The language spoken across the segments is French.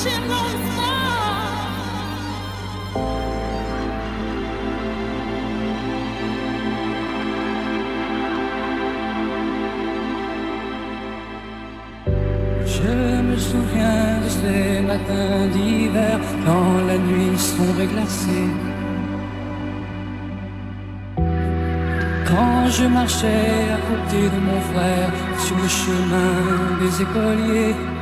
Je me souviens de ces matins d'hiver quand la nuit sombre glacée, quand je marchais à côté de mon frère sur le chemin des écoliers.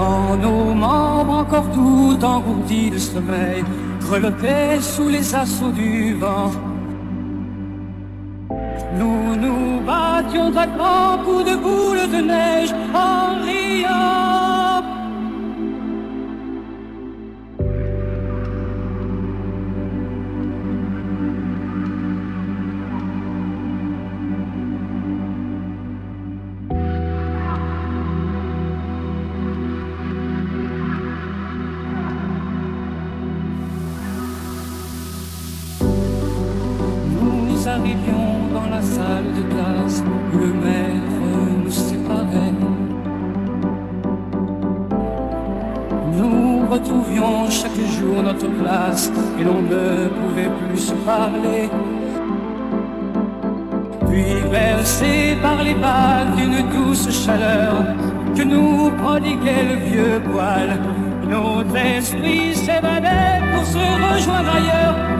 Dans nos membres encore tout engourdis de sommeil, relevés sous les assauts du vent. Nous nous battions d'un grand coup de boule de neige en riant. puis bercé par les balles d'une douce chaleur que nous prodiguait le vieux poil Notre esprit s'évadait pour se rejoindre ailleurs.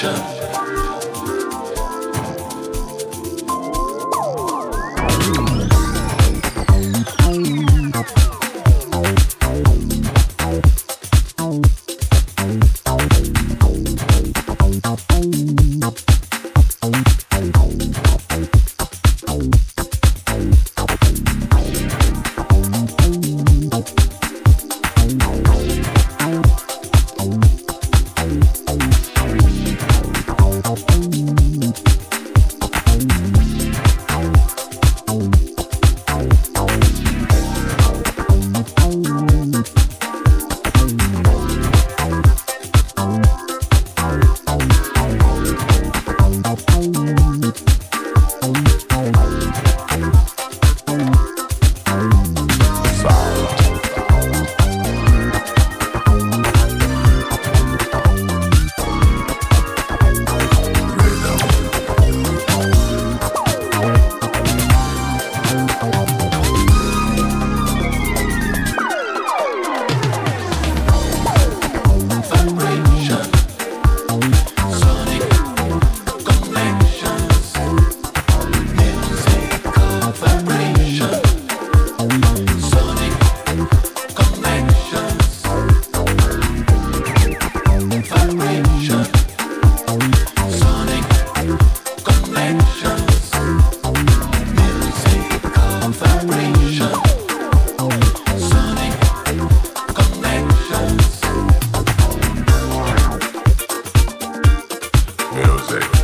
Sure. Perfect.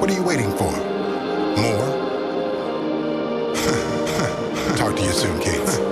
What are you waiting for? More? Talk to you soon, Kate.